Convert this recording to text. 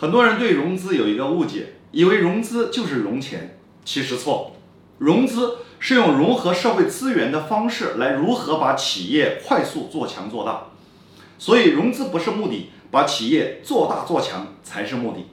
很多人对融资有一个误解以为融资就是融钱其实错。融资是用融合社会资源的方式来如何把企业快速做强做大。所以融资不是目的把企业做大做强才是目的。